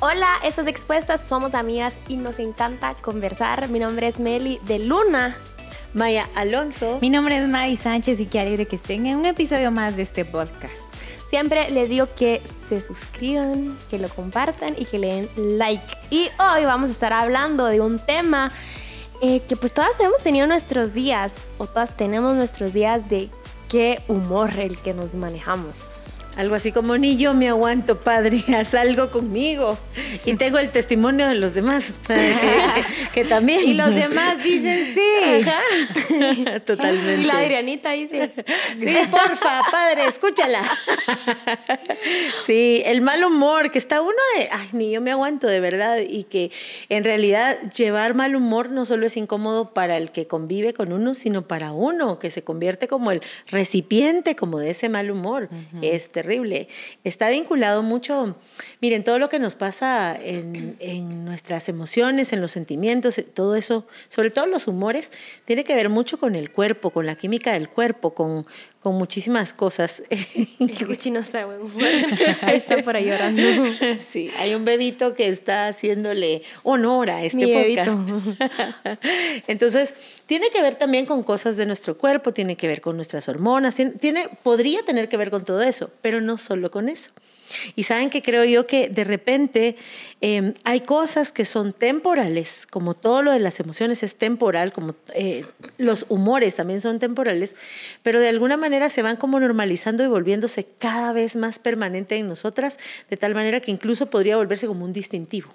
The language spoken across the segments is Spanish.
Hola, estas expuestas somos amigas y nos encanta conversar. Mi nombre es Meli de Luna. Maya Alonso. Mi nombre es May Sánchez y qué alegre que estén en un episodio más de este podcast. Siempre les digo que se suscriban, que lo compartan y que le den like. Y hoy vamos a estar hablando de un tema eh, que pues todas hemos tenido nuestros días o todas tenemos nuestros días de qué humor el que nos manejamos. Algo así como, ni yo me aguanto, padre, haz algo conmigo. Y tengo el testimonio de los demás, que, también. Y los demás dicen sí. Ajá. Totalmente. Y la Adrianita dice, sí, porfa, padre, escúchala. Sí, el mal humor, que está uno de, ay, ni yo me aguanto de verdad. Y que en realidad llevar mal humor no solo es incómodo para el que convive con uno, sino para uno, que se convierte como el recipiente como de ese mal humor. Es terrible. Está vinculado mucho, miren, todo lo que nos pasa en, en, nuestras emociones, en los sentimientos, todo eso, sobre todo los humores, tiene que ver mucho con el cuerpo, con la química del cuerpo, con, con muchísimas cosas. El cochino está buen humor. Ahí está por ahí llorando. Sí, hay un bebito que está haciéndole honor a este Mi podcast. bebito. Entonces, tiene que ver también con cosas de nuestro cuerpo, tiene que ver con nuestras hormonas, tiene, tiene- podría tener que ver con todo eso, pero no solo con eso. Y saben que creo yo que de repente eh, hay cosas que son temporales, como todo lo de las emociones es temporal, como eh, los humores también son temporales, pero de alguna manera se van como normalizando y volviéndose cada vez más permanente en nosotras, de tal manera que incluso podría volverse como un distintivo.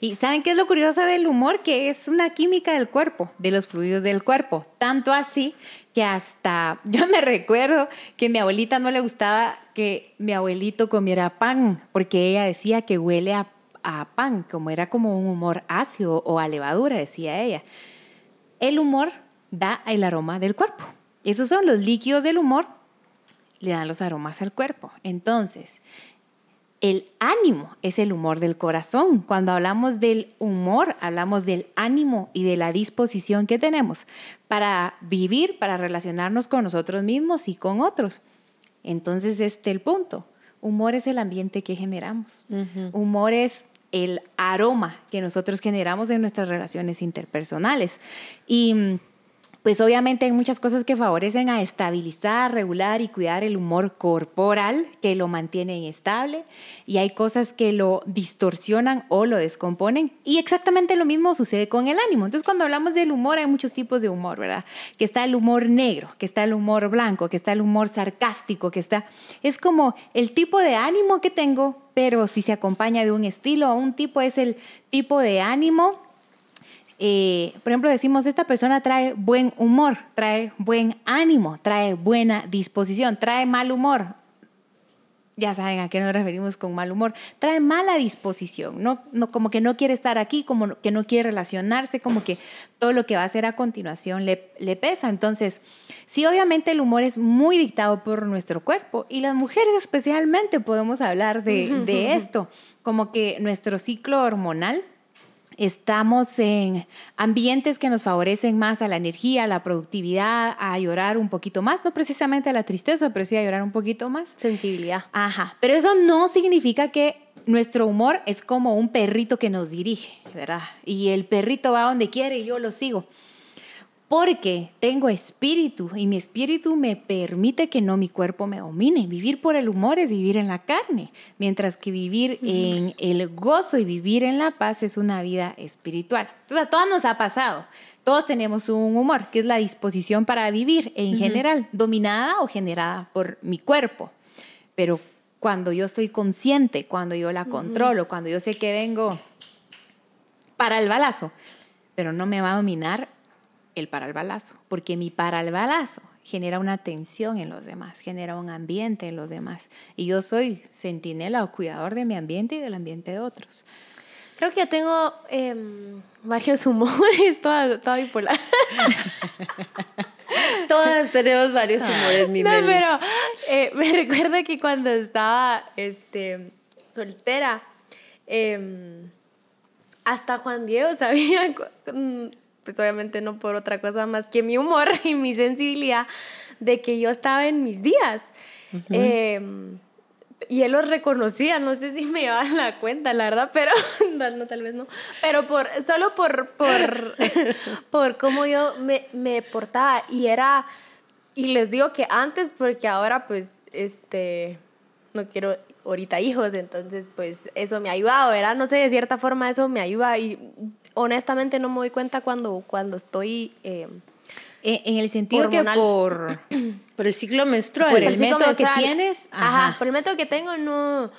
Y ¿saben qué es lo curioso del humor? Que es una química del cuerpo, de los fluidos del cuerpo. Tanto así que hasta yo me recuerdo que mi abuelita no le gustaba que mi abuelito comiera pan, porque ella decía que huele a, a pan, como era como un humor ácido o a levadura, decía ella. El humor da el aroma del cuerpo. Esos son los líquidos del humor, le dan los aromas al cuerpo. Entonces, el ánimo es el humor del corazón. Cuando hablamos del humor, hablamos del ánimo y de la disposición que tenemos para vivir, para relacionarnos con nosotros mismos y con otros. Entonces, este es el punto. Humor es el ambiente que generamos. Humor es el aroma que nosotros generamos en nuestras relaciones interpersonales. Y mm, pues obviamente hay muchas cosas que favorecen a estabilizar, regular y cuidar el humor corporal, que lo mantienen estable, y hay cosas que lo distorsionan o lo descomponen, y exactamente lo mismo sucede con el ánimo. Entonces cuando hablamos del humor hay muchos tipos de humor, ¿verdad? Que está el humor negro, que está el humor blanco, que está el humor sarcástico, que está... Es como el tipo de ánimo que tengo, pero si se acompaña de un estilo o un tipo es el tipo de ánimo eh, por ejemplo, decimos, esta persona trae buen humor, trae buen ánimo, trae buena disposición, trae mal humor. Ya saben a qué nos referimos con mal humor. Trae mala disposición, no, no, como que no quiere estar aquí, como que no quiere relacionarse, como que todo lo que va a hacer a continuación le, le pesa. Entonces, sí, obviamente el humor es muy dictado por nuestro cuerpo y las mujeres especialmente podemos hablar de, de esto, como que nuestro ciclo hormonal estamos en ambientes que nos favorecen más a la energía, a la productividad, a llorar un poquito más, no precisamente a la tristeza, pero sí a llorar un poquito más. Sensibilidad. Ajá, pero eso no significa que nuestro humor es como un perrito que nos dirige, ¿verdad? Y el perrito va donde quiere y yo lo sigo. Porque tengo espíritu y mi espíritu me permite que no mi cuerpo me domine. Vivir por el humor es vivir en la carne, mientras que vivir en el gozo y vivir en la paz es una vida espiritual. Entonces a todos nos ha pasado. Todos tenemos un humor, que es la disposición para vivir en general, dominada o generada por mi cuerpo. Pero cuando yo soy consciente, cuando yo la controlo, cuando yo sé que vengo para el balazo, pero no me va a dominar el para el balazo, porque mi para el balazo genera una tensión en los demás, genera un ambiente en los demás. Y yo soy centinela o cuidador de mi ambiente y del ambiente de otros. Creo que yo tengo em, varios humores, toda, toda bipolar. Todas tenemos varios humores, mi No, Meli. pero eh, me recuerda que cuando estaba este, soltera, em, hasta Juan Diego sabía, mm, pues obviamente no por otra cosa más que mi humor y mi sensibilidad, de que yo estaba en mis días. Em, y él los reconocía, no sé si me llevaban la cuenta, la verdad, pero no, tal vez no. Pero por, solo por, por, por cómo yo me, me portaba y era, y les digo que antes, porque ahora pues, este, no quiero ahorita hijos, entonces pues eso me ha ayudado, ¿verdad? No sé, de cierta forma eso me ayuda y honestamente no me doy cuenta cuando, cuando estoy... Eh, en el sentido que por, por el ciclo menstrual. Por el, método que tienes. Ajá. Por el método que tengo, no.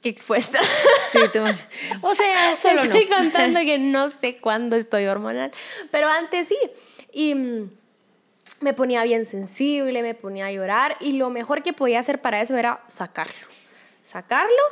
Qué expuesta. Sí, o sea, solo estoy contando que no sé cuándo estoy hormonal. Pero antes sí. Y mm, me ponía bien sensible, me ponía a llorar. Y lo mejor que podía hacer para eso era sacarlo. Sacarlo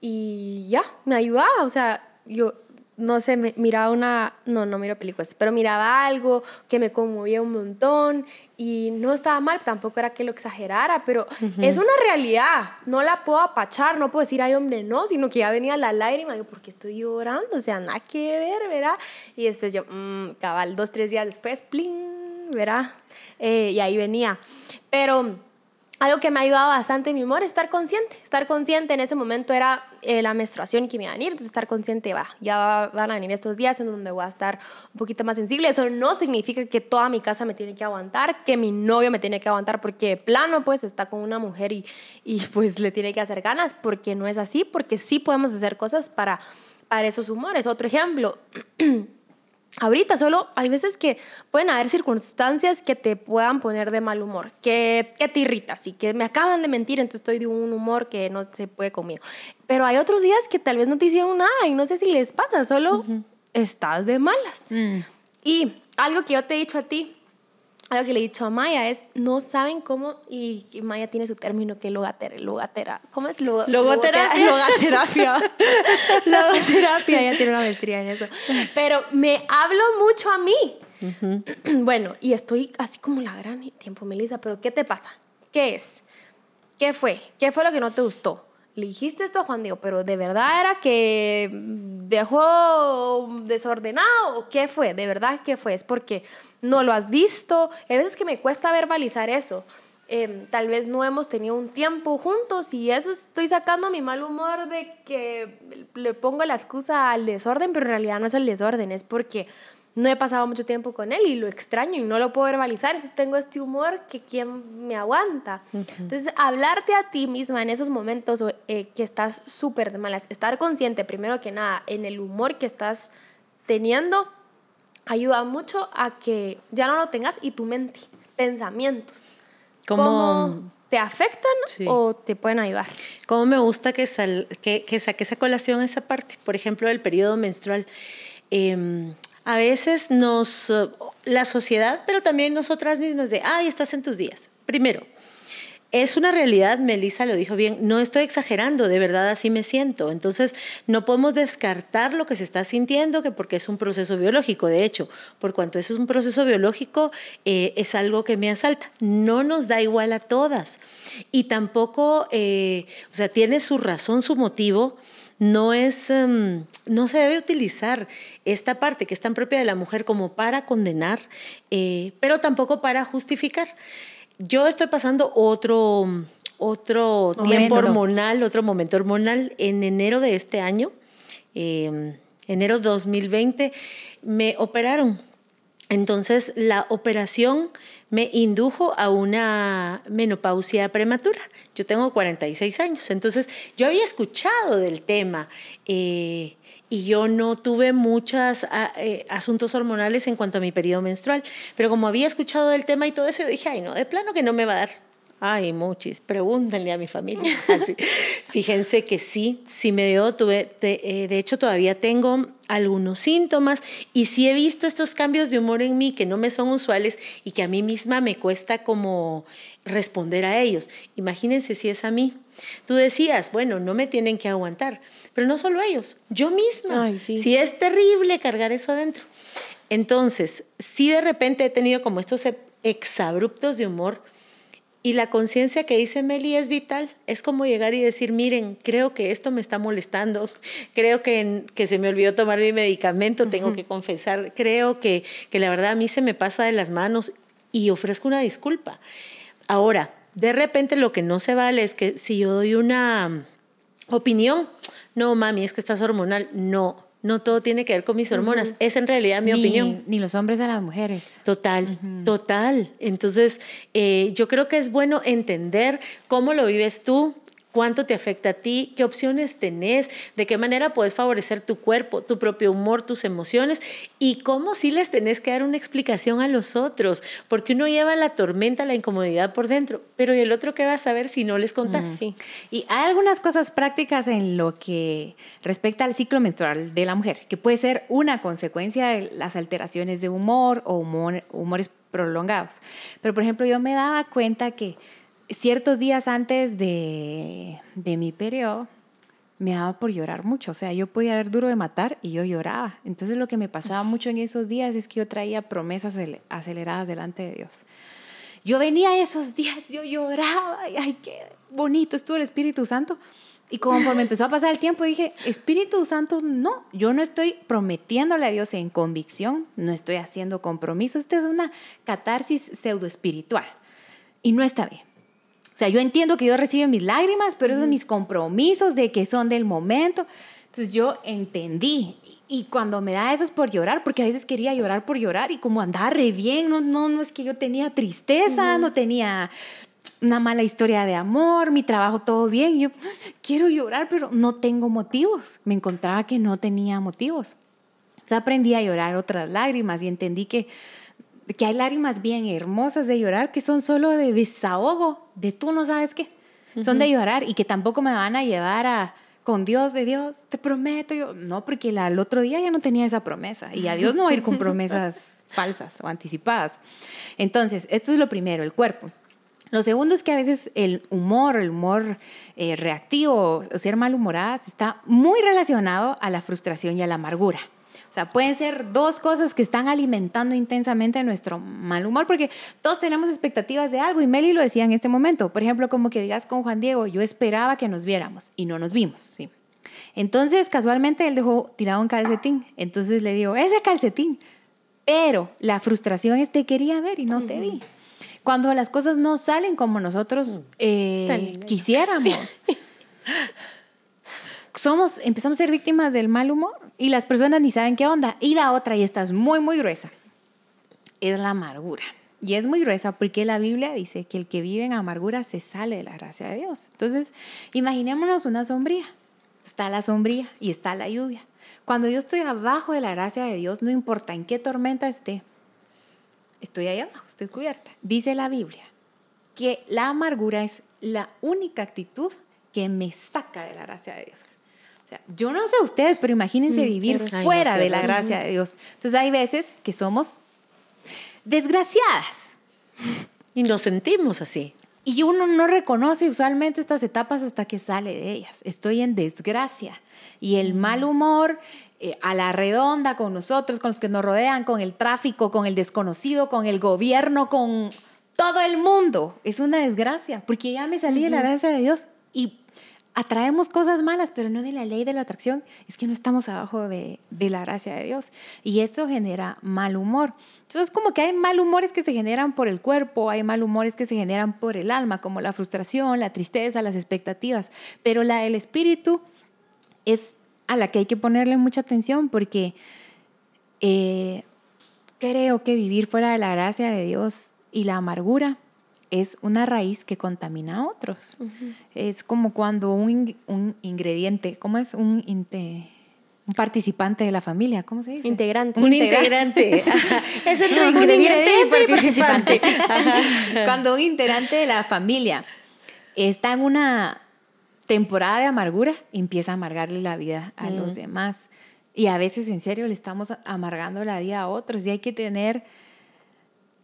y ya, me ayudaba. O sea, yo no sé, miraba una, no, no miro películas, pero miraba algo que me conmovía un montón y no estaba mal, tampoco era que lo exagerara, pero es una realidad, no la puedo apachar, no puedo decir, ay hombre, no, sino que ya venía la lágrima, yo, ¿por qué estoy llorando? O sea, nada que ver, ¿verdad? Y después yo, mmm, cabal, dos, tres días después, plin, ¿verdad? Eh, y ahí venía, pero algo que me ha ayudado bastante mi humor es estar consciente. Estar consciente en ese momento era eh, la menstruación que me iba a venir, entonces estar consciente, va, ya van a venir estos días en donde voy a estar un poquito más sensible. Eso no significa que toda mi casa me tiene que aguantar, que mi novio me tiene que aguantar, porque plano, pues está con una mujer y, y pues le tiene que hacer ganas, porque no es así, porque sí podemos hacer cosas para, para esos humores. Otro ejemplo. Ahorita solo hay veces que pueden haber circunstancias que te puedan poner de mal humor, que, que te irritas y que me acaban de mentir, entonces estoy de un humor que no se puede conmigo. Pero hay otros días que tal vez no te hicieron nada y no sé si les pasa, solo estás de malas. Mm. Y algo que yo te he dicho a ti, algo que le he dicho a Maya es, no saben cómo, y, Maya tiene su término que es logatera, logatera, ¿cómo es? logoterapia. Logoterapia. logoterapia, ella tiene una maestría en eso. Pero me hablo mucho a mí. Bueno, y estoy así como la gran tiempo, Melissa, pero ¿qué te pasa? ¿Qué es? ¿Qué fue? ¿Qué fue lo que no te gustó? Le dijiste esto a Juan Diego, pero de verdad era que dejó desordenado o qué fue, de verdad qué fue, es porque no lo has visto. Hay veces que me cuesta verbalizar eso. Em, tal vez no hemos tenido un tiempo juntos y eso estoy sacando mi mal humor de que le pongo la excusa al desorden, pero en realidad no es el desorden, es porque no he pasado mucho tiempo con él y lo extraño y no lo puedo verbalizar, entonces tengo este humor que quien me aguanta. Entonces, hablarte a ti misma en esos momentos eh, que estás súper de malas, estar consciente primero que nada en el humor que estás teniendo, ayuda mucho a que ya no lo tengas y tu mente, pensamientos. ¿Cómo, te afectan o te pueden ayudar? Cómo me gusta que, sal, que, que esa colación esa parte, por ejemplo, del periodo menstrual. Eh, a veces nos, eh, la sociedad, pero también nosotras mismas, de, ay, estás en tus días. Primero, es una realidad, Melissa lo dijo bien, no estoy exagerando, de verdad así me siento. Entonces, no podemos descartar lo que se está sintiendo, que porque es un proceso biológico, de hecho, por cuanto es un proceso biológico, eh, es algo que me asalta. No nos da igual a todas. Y tampoco, eh, o sea, tiene su razón, su motivo no es, em, no se debe utilizar esta parte que es tan propia de la mujer como para condenar, eh, pero tampoco para justificar. Yo estoy pasando otro, otro tiempo hormonal, otro momento hormonal en enero de este año, eh, enero 2020, me operaron entonces, la operación me indujo a una menopausia prematura. Yo tengo 46 años, entonces yo había escuchado del tema eh, y yo no tuve muchos ah, eh, asuntos hormonales en cuanto a mi periodo menstrual, pero como había escuchado del tema y todo eso, dije, ay, no, de plano que no me va a dar. Ay, muchis, pregúntenle a mi familia. Fíjense que sí, sí me dio, tuve, eh, de, hecho todavía tengo algunos síntomas y sí he visto estos cambios de humor en mí que no me son usuales y que a mí misma me cuesta como responder a ellos. Imagínense si es a mí. Tú decías, bueno, no me tienen que aguantar, pero no solo ellos, yo misma. Ay, sí. Si es terrible cargar eso adentro. Entonces, si de repente he tenido como estos exabruptos de humor, y la conciencia que dice Meli es vital. Es como llegar y decir, miren, creo que esto me está molestando, creo que, que se me olvidó tomar mi medicamento, tengo que confesar, creo que, que la verdad a mí se me pasa de las manos y ofrezco una disculpa. Ahora, de repente lo que no se vale es que si yo doy una opinión, no, mami, es que estás hormonal, no. No todo tiene que ver con mis hormonas. Es en realidad mi ni, opinión. Ni los hombres a las mujeres. Total, total. Entonces, eh, yo creo que es bueno entender cómo lo vives tú, cuánto te afecta a ti, qué opciones tenés, de qué manera puedes favorecer tu cuerpo, tu propio humor, tus emociones y cómo sí les tenés que dar una explicación a los otros, porque uno lleva la tormenta, la incomodidad por dentro, pero ¿y el otro qué va a saber si no les contás? Sí. Y hay algunas cosas prácticas en lo que respecta al ciclo menstrual de la mujer, que puede ser una consecuencia de las alteraciones de humor o humor, humores prolongados. Pero, por ejemplo, yo me daba cuenta que ciertos días antes de, de, mi periodo me daba por llorar mucho. O sea, yo podía ver duro de matar y yo lloraba. Entonces lo que me pasaba mucho en esos días es que yo traía promesas aceleradas delante de Dios. Yo venía esos días, yo lloraba, y ay, qué bonito estuvo el Espíritu Santo. Y conforme empezó a pasar el tiempo, dije, Espíritu Santo, no, yo no estoy prometiéndole a Dios en convicción, no estoy haciendo compromisos, esta es una catarsis pseudo espiritual. Y no está bien. O sea, yo entiendo que Dios recibe mis lágrimas, pero esos son mis compromisos de que son del momento. Entonces yo entendí. Y cuando me da eso es por llorar, porque a veces quería llorar por llorar y como andaba re bien, no, no, no es que yo tenía tristeza, no tenía una mala historia de amor, mi trabajo todo bien. Yo quiero llorar, pero no tengo motivos. Me encontraba que no tenía motivos. O sea, aprendí a llorar otras lágrimas y entendí que que hay lágrimas bien hermosas de llorar que son solo de desahogo, de tú no sabes qué. Son de llorar y que tampoco me van a llevar a con Dios de Dios, te prometo yo. No, porque la, el otro día ya no tenía esa promesa y a Dios no va a ir con promesas falsas o anticipadas. Entonces, esto es lo primero, el cuerpo. Lo segundo es que a veces el humor, el humor eh, reactivo o ser malhumoradas está muy relacionado a la frustración y a la amargura. O sea, pueden ser dos cosas que están alimentando intensamente nuestro mal humor, porque todos tenemos expectativas de algo, y Meli lo decía en este momento. Por ejemplo, como que digas con Juan Diego, yo esperaba que nos viéramos y no nos vimos. ¿sí? Entonces, casualmente, él dejó tirado un calcetín. Entonces le digo, ese calcetín. Pero la frustración es, te quería ver y no te vi. Cuando las cosas no salen como nosotros mm. eh, quisiéramos. somos, empezamos a ser víctimas del mal humor y las personas ni saben qué onda. Y la otra, y esta es muy, muy gruesa, es la amargura. Y es muy gruesa porque la Biblia dice que el que vive en amargura se sale de la gracia de Dios. Entonces, imaginémonos una sombría. Está la sombría y está la lluvia. Cuando yo estoy abajo de la gracia de Dios, no importa en qué tormenta esté, estoy ahí abajo, estoy cubierta. Dice la Biblia que la amargura es la única actitud que me saca de la gracia de Dios yo no sé ustedes, pero imagínense mm, vivir fuera de la gracia de Dios. Entonces hay veces que somos desgraciadas. Y nos sentimos así. Y uno no reconoce usualmente estas etapas hasta que sale de ellas. Estoy en desgracia. Y el mm. mal humor eh, a la redonda con nosotros, con los que nos rodean, con el tráfico, con el desconocido, con el gobierno, con todo el mundo, es una desgracia, porque ya me salí de la gracia de Dios y atraemos cosas malas, pero no de la ley de la atracción, es que no estamos abajo de, la gracia de Dios. Y eso genera mal humor. Entonces, como que hay mal humores que se generan por el cuerpo, hay mal humores que se generan por el alma, como la frustración, la tristeza, las expectativas. Pero la del espíritu es a la que hay que ponerle mucha atención porque eh, creo que vivir fuera de la gracia de Dios y la amargura es una raíz que contamina a otros. Es como cuando un, un, ingrediente, ¿cómo es? Un, un participante de la familia, ¿cómo se dice? Integrante. Un integrante. es entre ingrediente, y participante. cuando un integrante de la familia está en una temporada de amargura, empieza a amargarle la vida a los demás. Y a veces, en serio, le estamos amargando la vida a otros. Y hay que tener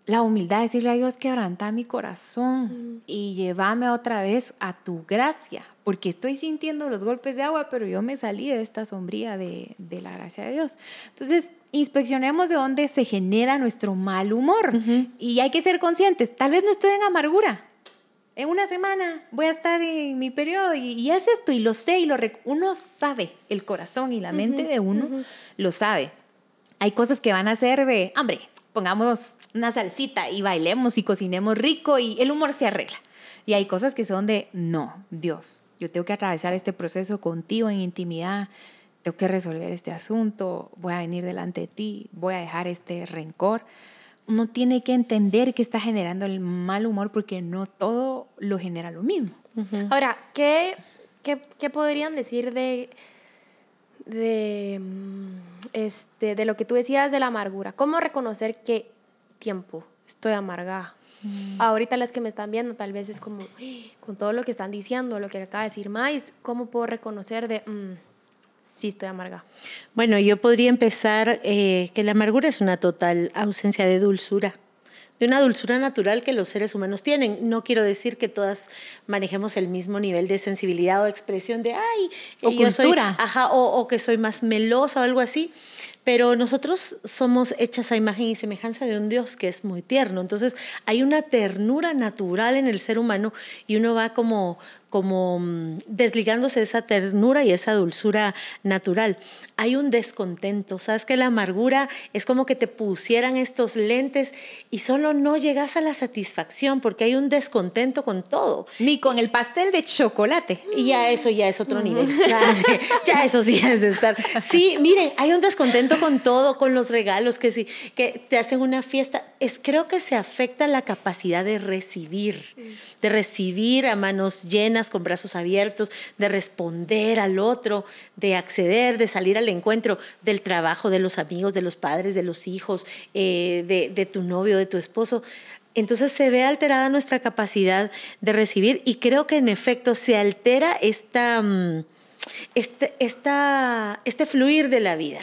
la humildad de decirle a Dios, quebranta mi corazón y llévame otra vez a tu gracia, porque estoy sintiendo los golpes de agua, pero yo me salí de esta sombría de, la gracia de Dios. Entonces, inspeccionemos de dónde se genera nuestro mal humor y hay que ser conscientes, tal vez no estoy en amargura. En una semana voy a estar en mi periodo y, es esto y lo sé y lo uno sabe, el corazón y la mente de uno lo sabe. Hay cosas que van a ser de, hombre, pongamos una salsita y bailemos y cocinemos rico y el humor se arregla. Y hay cosas que son de, no, Dios, yo tengo que atravesar este proceso contigo en intimidad, tengo que resolver este asunto, voy a venir delante de ti, voy a dejar este rencor. Uno tiene que entender que está generando el mal humor porque no todo lo genera lo mismo. Ahora, ¿qué, qué, qué podrían decir de, de, mm, este, de lo que tú decías de la amargura? ¿Cómo reconocer qué tiempo estoy amargada? Mm. Ahorita las que me están viendo, tal vez es como, "Ay, con todo lo que están diciendo, lo que acaba de decir Mais, ¿cómo puedo reconocer de, "Mm, sí estoy amargada? Bueno, yo podría empezar eh, que la amargura es una total ausencia de dulzura, de una dulzura natural que los seres humanos tienen. No quiero decir que todas manejemos el mismo nivel de sensibilidad o expresión de, ay, O yo soy, cultura. ajá, o, o que soy más melosa o algo así. Pero nosotros somos hechas a imagen y semejanza de un Dios que es muy tierno. Entonces hay una ternura natural en el ser humano y uno va como, como mm, desligándose de esa ternura y esa dulzura natural. Hay un descontento, sabes que la amargura es como que te pusieran estos lentes y solo no llegas a la satisfacción porque hay un descontento con todo. Ni con el pastel de chocolate. Y ya eso ya es otro nivel. Ya, eso sí es estar. Sí, miren, hay un descontento con todo, con los regalos, que sí, que te hacen una fiesta. Es, creo que se afecta la capacidad de recibir, de recibir a manos llenas, con brazos abiertos, de responder al otro, de acceder, de salir al encuentro del trabajo, de los amigos, de los padres, de los hijos, eh, de, de tu novio, de tu esposo. Entonces se ve alterada nuestra capacidad de recibir y creo que en efecto se altera esta, mm, este, esta, este fluir de la vida.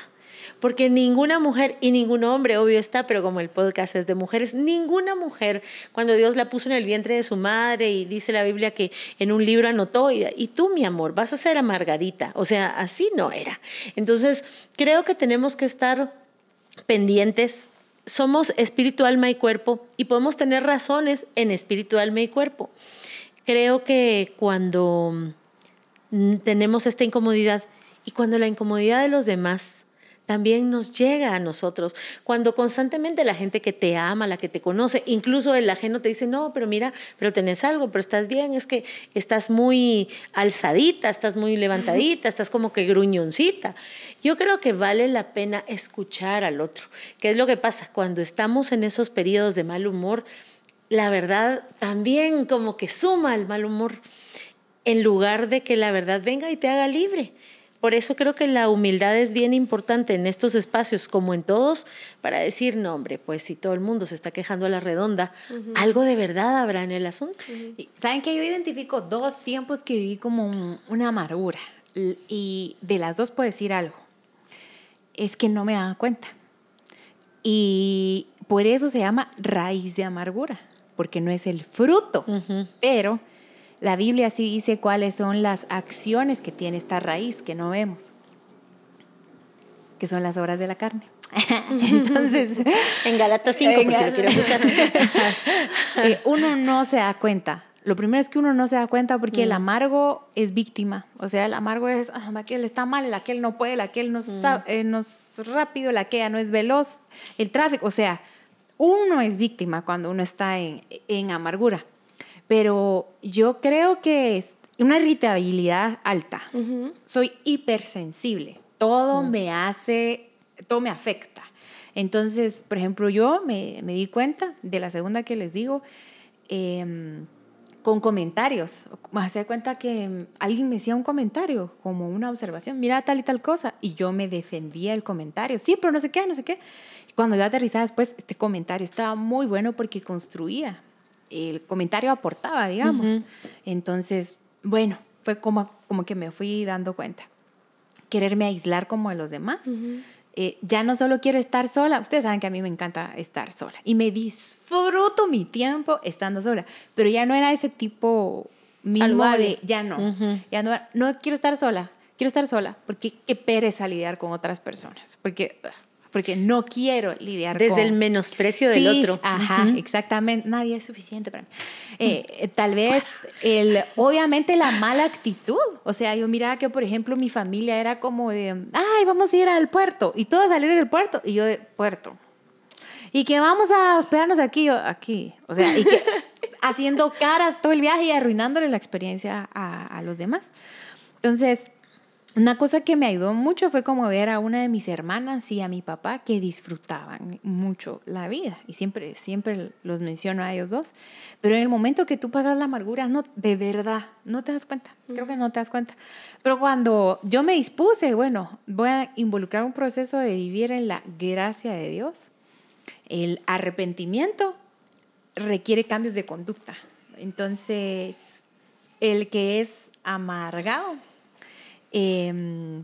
Porque ninguna mujer y ningún hombre, obvio está, pero como el podcast es de mujeres, ninguna mujer, cuando Dios la puso en el vientre de su madre y dice la Biblia que en un libro anotó, y, tú, mi amor, vas a ser amargadita. O sea, así no era. Entonces, creo que tenemos que estar pendientes. Somos espíritu, alma y cuerpo y podemos tener razones en espíritu, alma y cuerpo. Creo que cuando mm, tenemos esta incomodidad y cuando la incomodidad de los demás también nos llega a nosotros. Cuando constantemente la gente que te ama, la que te conoce, incluso el ajeno te dice, no, pero mira, pero tenés algo, pero estás bien, es que estás muy alzadita, estás muy levantadita, estás como que gruñoncita. Yo creo que vale la pena escuchar al otro. ¿Qué es lo que pasa? Cuando estamos en esos periodos de mal humor, la verdad también como que suma el mal humor, en lugar de que la verdad venga y te haga libre. Por eso creo que la humildad es bien importante en estos espacios, como en todos, para decir, no, hombre, pues si todo el mundo se está quejando a la redonda, algo de verdad habrá en el asunto. Y, ¿Saben que Yo identifico dos tiempos que viví como un- una amargura. Y de las dos puedo decir algo. Es que no me daba cuenta. Y por eso se llama raíz de amargura, porque no es el fruto. Pero la Biblia sí dice cuáles son las acciones que tiene esta raíz que no vemos, que son las obras de la carne. Entonces, En Galatas 5, por si lo buscar. eh, uno no se da cuenta. Lo primero es que uno no se da cuenta porque el amargo es víctima. O sea, el amargo es, ah, aquel está mal, el aquel no puede, el aquel no, sa- eh, no es rápido, el aquella no es veloz, el tráfico. O sea, uno es víctima cuando uno está en, en amargura. Pero yo creo que es una irritabilidad alta. Soy hipersensible. Todo me hace, todo me afecta. Entonces, por ejemplo, yo me, me di cuenta de la segunda que les digo, em, con comentarios. Me hacía cuenta que mm, alguien me decía un comentario, como una observación, mira tal y tal cosa, y yo me defendía el comentario. Sí, pero no sé qué, no sé qué. Cuando yo aterrizaba después, este comentario estaba muy bueno porque construía. El comentario aportaba, digamos. Entonces, bueno, fue como, como que me fui dando cuenta. Quererme aislar como de los demás. Eh, ya no solo quiero estar sola, ustedes saben que a mí me encanta estar sola y me disfruto mi tiempo estando sola, pero ya no era ese tipo Saludable. de, ya no, ya no, no quiero estar sola, quiero estar sola, porque qué pereza lidiar con otras personas, porque, porque no quiero lidiar Desde con... el menosprecio del Sí, otro. Ajá, exactamente. Nadie es suficiente para mí. Eh, eh, tal vez, el, obviamente, la mala actitud. O sea, yo miraba que, por ejemplo, mi familia era como de, ay, vamos a ir al puerto. Y todos salir del puerto. Y yo de, puerto. Y que vamos a hospedarnos aquí, yo, aquí. O sea, y que haciendo caras todo el viaje y arruinándole la experiencia a, a los demás. Entonces, una cosa que me ayudó mucho fue como ver a una de mis hermanas y a mi papá que disfrutaban mucho la vida. Y siempre, siempre los menciono a ellos dos. Pero en el momento que tú pasas la amargura, no, de verdad, no te das cuenta. Creo que no te das cuenta. Pero cuando yo me dispuse, bueno, voy a involucrar un proceso de vivir en la gracia de Dios, el arrepentimiento requiere cambios de conducta. Entonces, el que es amargado eh,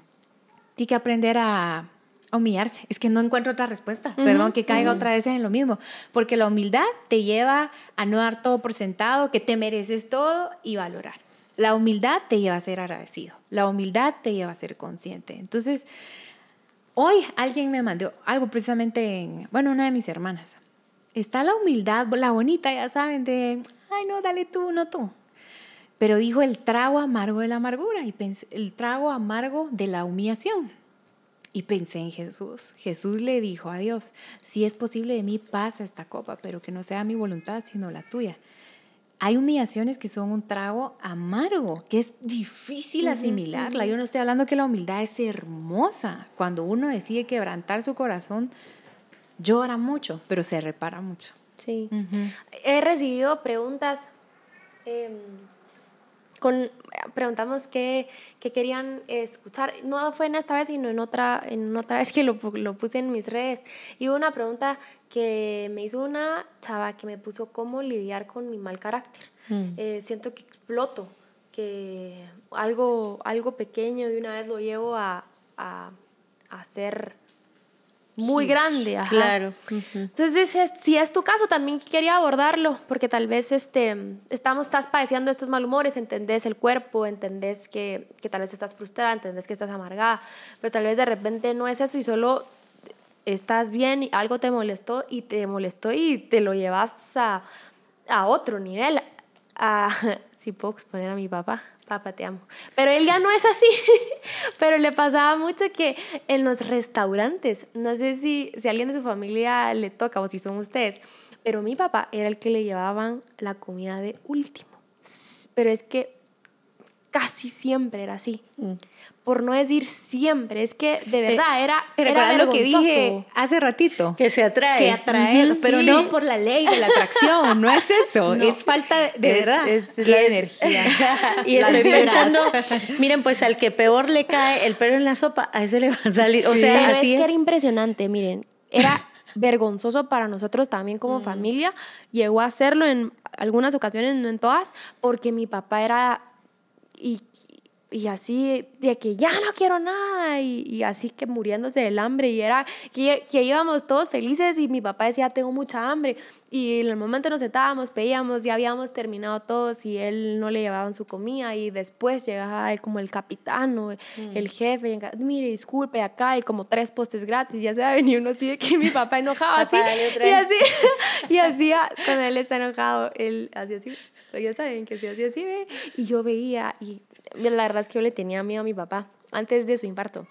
tiene que aprender a, humillarse. Es que no encuentro otra respuesta. Perdón que caiga otra vez en lo mismo. Porque la humildad te lleva a no dar todo por sentado, que te mereces todo y valorar. La humildad te lleva a ser agradecido. La humildad te lleva a ser consciente. Entonces, hoy alguien me mandó algo precisamente en, bueno, una de mis hermanas. Está la humildad, la bonita, ya saben, de, ay, no, dale tú, no tú pero dijo el trago amargo de la amargura y pensé, el trago amargo de la humillación. Y pensé en Jesús. Jesús le dijo a Dios, si es posible de mí pasa esta copa, pero que no sea mi voluntad, sino la tuya. Hay humillaciones que son un trago amargo, que es difícil asimilarla. Yo no estoy hablando que la humildad es hermosa. Cuando uno decide quebrantar su corazón, llora mucho, pero se repara mucho. Sí. He recibido preguntas. Em, con, preguntamos qué, qué, querían escuchar. No fue en esta vez, sino en otra, en otra vez que lo, lo puse en mis redes. Y hubo una pregunta que me hizo una chava que me puso cómo lidiar con mi mal carácter. Mm. Eh, siento que exploto, que algo, algo pequeño de una vez lo llevo a, a, a hacer muy grande. Claro. Entonces, si es tu caso, también quería abordarlo, porque tal vez este, estamos, estás padeciendo estos malhumores, entendés el cuerpo, entendés que, que tal vez estás frustrada, entendés que estás amargada, pero tal vez de repente no es eso y solo estás bien y algo te molestó y te molestó y te lo llevas a, a otro nivel. A, si puedo exponer a mi papá, papá, te amo. Pero él ya no es así. Pero le pasaba mucho que en los restaurantes, no sé si, si a alguien de su familia le toca o si son ustedes, pero mi papá era el que le llevaban la comida de último. Pero es que casi siempre era así. Mm por no decir siempre, es que de verdad era, era lo que dije hace ratito? Que se atrae. Que atrae, pero no por la ley de la atracción, no es eso, es falta de, verdad. Es, la energía. y estoy pensando, miren, pues al que peor le cae el pelo en la sopa, a ese le va a salir, o sea, pero es, que era impresionante, miren, era vergonzoso para nosotros también como mm. familia, llegó a hacerlo en algunas ocasiones, no en todas, porque mi papá era y y así de que ya no quiero nada y, así que muriéndose del hambre y era que, que, íbamos todos felices y mi papá decía tengo mucha hambre y en el momento nos sentábamos, pedíamos, ya habíamos terminado todos y él no le llevaban su comida y después llegaba como el capitán o el, mm. jefe, y, mire disculpe acá y como tres postes gratis, ya se ha venido uno así de que mi papá enojaba así y así y así cuando él está enojado él hacía así ya saben que se hacía así ¿ve? y yo veía y la verdad es que yo le tenía miedo a mi papá antes de su infarto.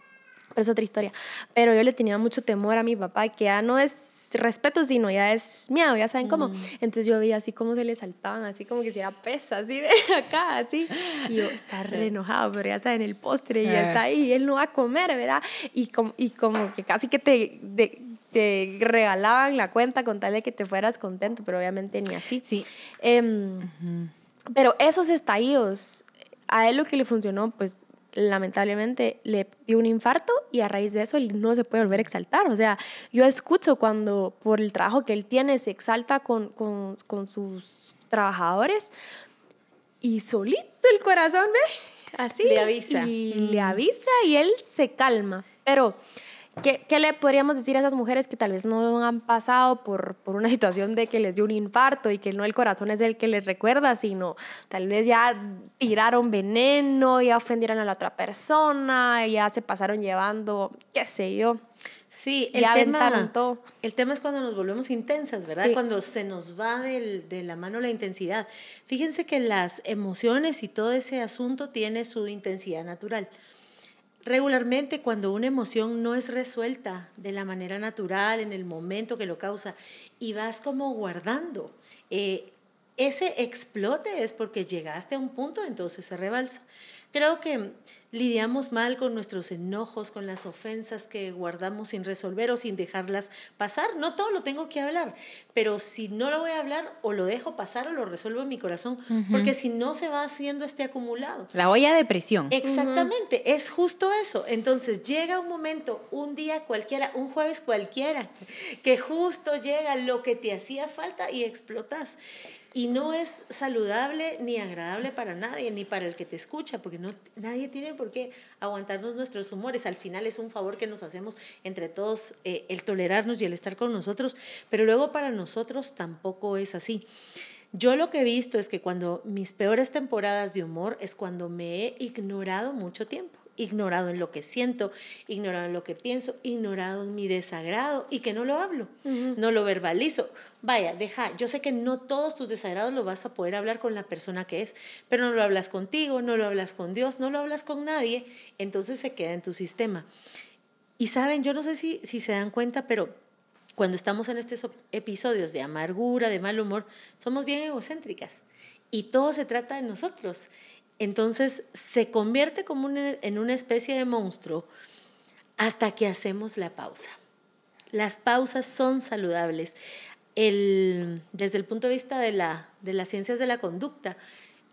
Pero es otra historia. Pero yo le tenía mucho temor a mi papá, que ya no es respeto, sino ya es miedo, ya saben cómo. Mm. Entonces yo veía así como se le saltaban, así como que se era pesa, así, acá, así. Y yo, está re enojado, pero ya saben, el postre y ya está ahí, y él no va a comer, ¿verdad? Y como, y como que casi que te, te regalaban la cuenta con tal de que te fueras contento, pero obviamente ni así. Sí. Em, pero esos estallidos a él lo que le funcionó, pues lamentablemente le dio un infarto y a raíz de eso él no se puede volver a exaltar. O sea, yo escucho cuando por el trabajo que él tiene se exalta con, con, con sus trabajadores y solito el corazón, ¿ve? Así. Le avisa. Y le avisa y él se calma. Pero ¿Qué, ¿Qué, le podríamos decir a esas mujeres que tal vez no han pasado por, por una situación de que les dio un infarto y que no el corazón es el que les recuerda, sino tal vez ya tiraron veneno, ya ofendieron a la otra persona, ya se pasaron llevando, qué sé yo? Sí, el tema, todo. el tema es cuando nos volvemos intensas, ¿verdad? Cuando se nos va del, de la mano la intensidad. Fíjense que las emociones y todo ese asunto tiene su intensidad natural regularmente cuando una emoción no es resuelta de la manera natural, en el momento que lo causa, y vas como guardando, eh, ese explote es porque llegaste a un punto, entonces se rebalsa. Creo que lidiamos mal con nuestros enojos, con las ofensas que guardamos sin resolver o sin dejarlas pasar. No todo lo tengo que hablar, pero si no lo voy a hablar o lo dejo pasar o lo resuelvo en mi corazón, porque si no se va haciendo este acumulado. La olla de presión. Exactamente, es justo eso. Entonces llega un momento, un día cualquiera, un jueves cualquiera, que justo llega lo que te hacía falta y explotas. Y no es saludable ni agradable para nadie, ni para el que te escucha, porque no, nadie tiene por qué aguantarnos nuestros humores. Al final es un favor que nos hacemos entre todos eh, el tolerarnos y el estar con nosotros, pero luego para nosotros tampoco es así. Yo lo que he visto es que cuando mis peores temporadas de humor es cuando me he ignorado mucho tiempo ignorado en lo que siento, ignorado en lo que pienso, ignorado en mi desagrado y que no lo hablo, no lo verbalizo. Vaya, deja, yo sé que no todos tus desagrados lo vas a poder hablar con la persona que es, pero no lo hablas contigo, no lo hablas con Dios, no lo hablas con nadie, entonces se queda en tu sistema. Y saben, yo no sé si, si se dan cuenta, pero cuando estamos en estos episodios de amargura, de mal humor, somos bien egocéntricas y todo se trata de nosotros. Entonces se convierte como en una especie de monstruo hasta que hacemos la pausa. Las pausas son saludables. desde el punto de vista de, la, de las ciencias de la conducta,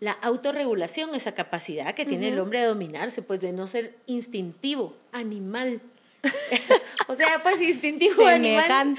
la autorregulación, esa capacidad que tiene el hombre de dominarse, pues de no ser instintivo, animal. o sea, pues instintivo, animal.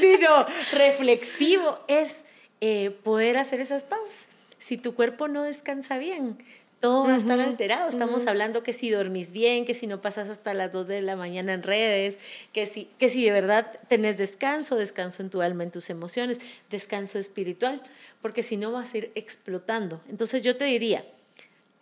sino reflexivo, es eh, poder hacer esas pausas si tu cuerpo no descansa bien, todo va a estar alterado. Estamos hablando que si dormís bien, que si no pasas hasta las 2 de la mañana en redes, que si, que si de verdad tenés descanso, descanso en tu alma, en tus emociones, descanso espiritual, porque si no vas a ir explotando. Entonces yo te diría,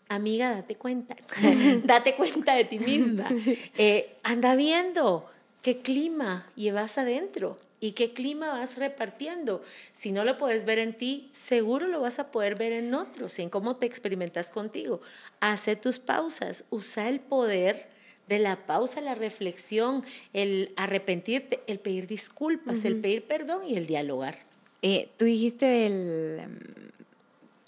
amiga, date cuenta, date cuenta de ti misma. Eh, anda viendo qué clima llevas adentro y qué clima vas repartiendo. Si no lo puedes ver en ti, seguro lo vas a poder ver en otros, en cómo te experimentas contigo. Hace tus pausas, usa el poder de la pausa, la reflexión, el arrepentirte, el pedir disculpas, el pedir perdón y el dialogar. Eh, tú dijiste del em,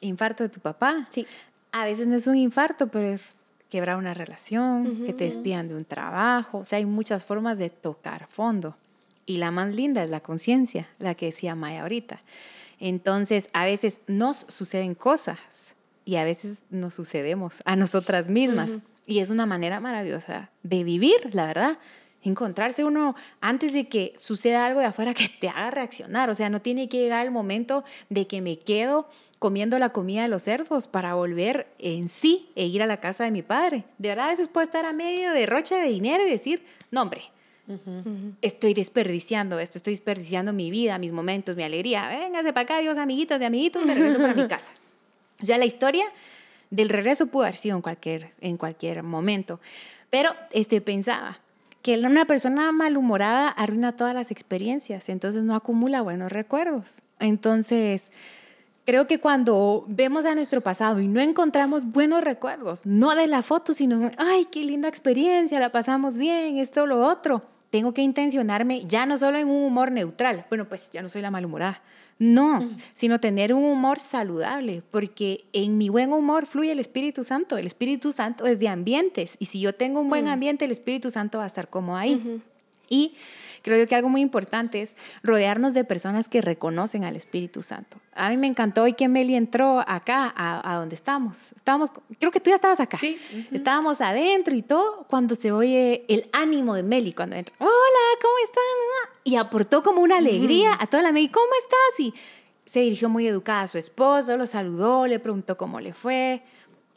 infarto de tu papá. Sí. A veces no es un infarto, pero es quebrar una relación, que te despidan de un trabajo. O sea, hay muchas formas de tocar fondo. Y la más linda es la conciencia, la que decía Maya ahorita. Entonces, a veces nos suceden cosas y a veces nos sucedemos a nosotras mismas. Y es una manera maravillosa de vivir, la verdad. Encontrarse uno antes de que suceda algo de afuera que te haga reaccionar. O sea, no tiene que llegar el momento de que me quedo comiendo la comida de los cerdos para volver en sí e ir a la casa de mi padre. De verdad, a veces puedo estar a medio de rocha de dinero y decir, no, hombre, Estoy desperdiciando esto, estoy desperdiciando mi vida, mis momentos, mi alegría. Véngase para acá, Dios, amiguitas de amiguitos, me regreso para mi casa. O sea, la historia del regreso pudo haber sido en cualquier, en cualquier momento. Pero este, pensaba que una persona malhumorada arruina todas las experiencias, entonces no acumula buenos recuerdos. Entonces, creo que cuando vemos a nuestro pasado y no encontramos buenos recuerdos, no de la foto, sino, ay, qué linda experiencia, la pasamos bien, esto, lo otro, tengo que intencionarme ya no solo en un humor neutral, bueno, pues ya no soy la malhumorada, no, sino tener un humor saludable, porque en mi buen humor fluye el Espíritu Santo, el Espíritu Santo es de ambientes, y si yo tengo un buen ambiente, el Espíritu Santo va a estar como ahí. Y creo yo que algo muy importante es rodearnos de personas que reconocen al Espíritu Santo. A mí me encantó hoy que Meli entró acá, a, donde estamos. Estábamos, creo que tú ya estabas acá. Sí. Estábamos adentro y todo, cuando se oye el ánimo de Meli cuando entra. Hola, ¿cómo estás? Y aportó como una alegría a toda la Meli. ¿Cómo estás? Y se dirigió muy educada a su esposo, lo saludó, le preguntó cómo le fue.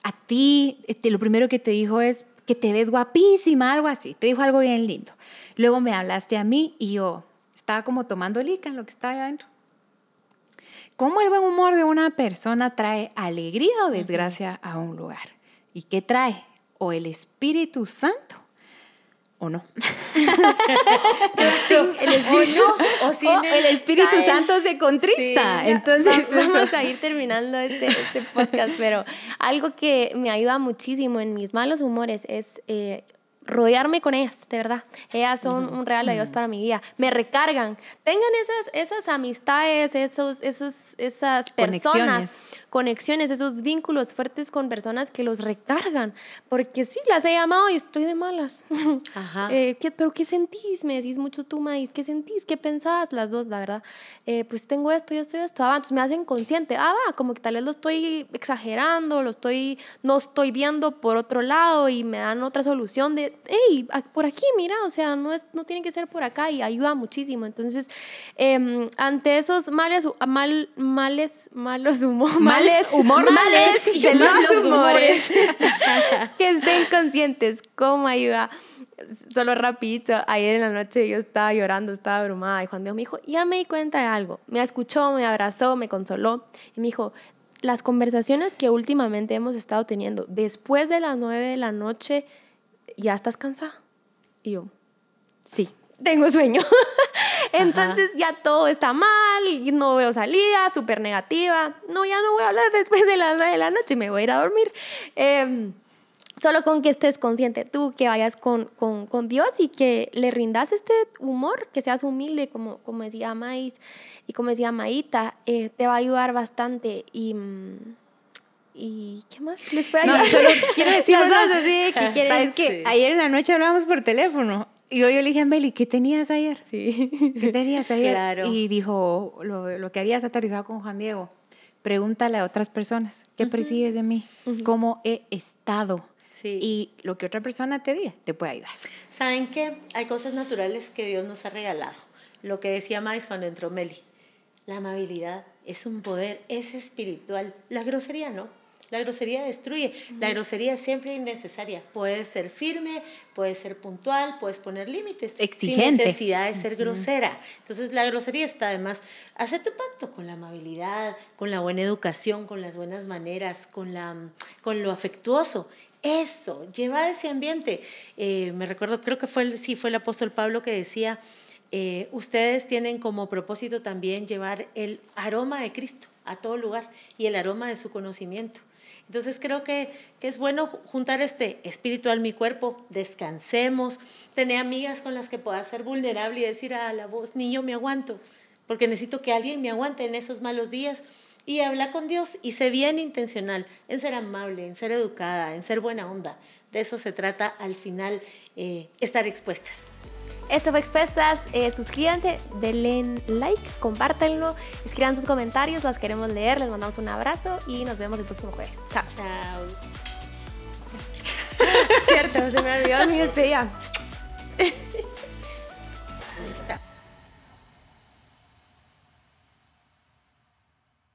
A ti, este, lo primero que te dijo es que te ves guapísima, algo así. Te dijo algo bien lindo. Luego me hablaste a mí y yo estaba como tomando lica en lo que estaba allá adentro. ¿Cómo el buen humor de una persona trae alegría o desgracia a un lugar? ¿Y qué trae? ¿O el Espíritu Santo? ¿O no? el Espíritu, o, el Espíritu Santo se contrista. Entonces, vamos a ir terminando este, este, podcast, pero algo que me ayuda muchísimo en mis malos humores es eh, rodearme con ellas, de verdad. Ellas son un regalo de Dios para mi vida. Me recargan. Tengan esas, esas amistades, esos, esos, esas personas, Conexiones. esos vínculos fuertes con personas que los recargan. Porque sí, las he llamado y estoy de malas. Ajá. Eh, ¿qué- ¿Pero qué sentís? Me decís mucho tú, Maíz. ¿Qué sentís? ¿Qué pensabas? Las dos, la verdad. Eh, pues tengo esto y esto y esto. Ah, va, entonces me hacen consciente. Ah, va, como que tal vez lo estoy exagerando, lo estoy, no estoy viendo por otro lado y me dan otra solución de, hey, por aquí, mira, o sea, no, es, no tiene que ser por acá y ayuda muchísimo. Entonces, em, ante esos males, mal, males, malos humores, Males humores. males de los humores, que estén conscientes cómo ayuda. Solo rapidito, ayer en la noche yo estaba llorando, estaba abrumada y Juan Diego me dijo, ya me di cuenta de algo. Me escuchó, me abrazó, me consoló y me dijo, las conversaciones que últimamente hemos estado teniendo después de las nueve de la noche, ¿ya estás cansada? Y yo, sí, tengo sueño. Entonces ya todo está mal, y no veo salida, súper negativa. No, ya no voy a hablar después de las nueve de la noche, me voy a ir a dormir. Em, Solo con que estés consciente tú, que vayas con, con, con Dios y que le rindas este humor, que seas humilde, como, como decía Maíz y como decía Maíta, eh, te va a ayudar bastante. Y, mm, ¿y qué más les puede No, ayudar? solo quiero decir una dos así que quieren- ¿Sabes qué? Sí. Ayer en la noche hablábamos por teléfono. Y yo, yo le dije a Meli, ¿qué tenías ayer? Sí. ¿Qué tenías ayer? Claro. Y dijo lo, lo que habías autorizado con Juan Diego. Pregúntale a otras personas, ¿qué percibes de mí? ¿Cómo he estado? Sí. Y lo que otra persona te diga te puede ayudar. ¿Saben qué? Hay cosas naturales que Dios nos ha regalado. Lo que decía Mais cuando entró Meli. La amabilidad es un poder, es espiritual. La grosería no. La grosería destruye. La grosería es siempre innecesaria. Puedes ser firme, puedes ser puntual, puedes poner límites. Exigente. Sin necesidad de ser grosera. Entonces la grosería está además. Hace tu pacto con la amabilidad, con la buena educación, con las buenas maneras, con, la, con lo afectuoso. Eso, lleva ese ambiente. Eh, me recuerdo, creo que fue el, sí, fue el apóstol Pablo que decía, eh, ustedes tienen como propósito también llevar el aroma de Cristo a todo lugar y el aroma de su conocimiento. Entonces creo que, que es bueno juntar este espiritual mi cuerpo, descansemos, tener amigas con las que pueda ser vulnerable y decir a la voz, ni yo me aguanto, porque necesito que alguien me aguante en esos malos días y habla con Dios y sé bien intencional en ser amable, en ser educada, en ser buena onda. De eso se trata al final eh, estar expuestas. Esto fue Expuestas. Eh, suscríbanse, denle like, compártanlo, escriban sus comentarios, las queremos leer. Les mandamos un abrazo y nos vemos el próximo jueves. Chao. Chao. Cierto, se me olvidó mi despedida.